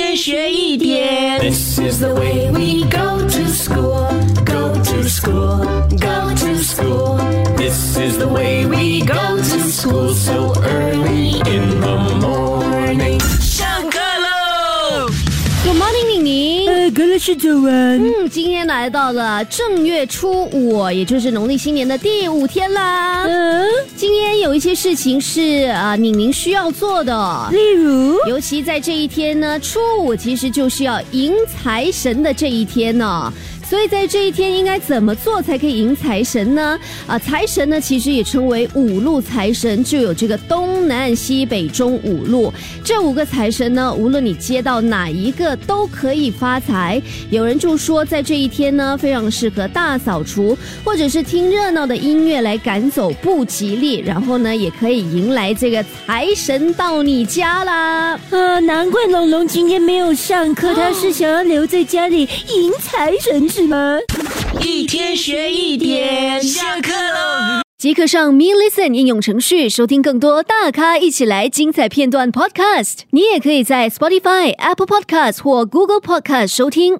天学一点。This is the way we go to school, go to school, go to school. This is the way we go to school so early in the morning. 上课喽！Good morning，宁宁。呃，格勒是早安。嗯，今天来到了正月初五，也就是农历新年的第五天啦。嗯，一些事情是啊，宁宁需要做的。例如，尤其在这一天呢，初五其实就是要迎财神的这一天呢。所以在这一天应该怎么做才可以迎财神呢？啊，财神呢其实也称为五路财神，就有这个东南西北中五路。这五个财神呢，无论你接到哪一个都可以发财。有人就说，在这一天呢，非常适合大扫除，或者是听热闹的音乐来赶走不吉利，然后呢，也可以迎来这个财神到你家啦。啊，难怪龙龙今天没有上课，他是想要留在家里迎财神是吗？一天学一点，下课喽！即刻上 Me Listen 应用程序收听更多大咖一起来精彩片段 Podcast。你也可以在 Spotify、Apple Podcast 或 Google Podcast 收听。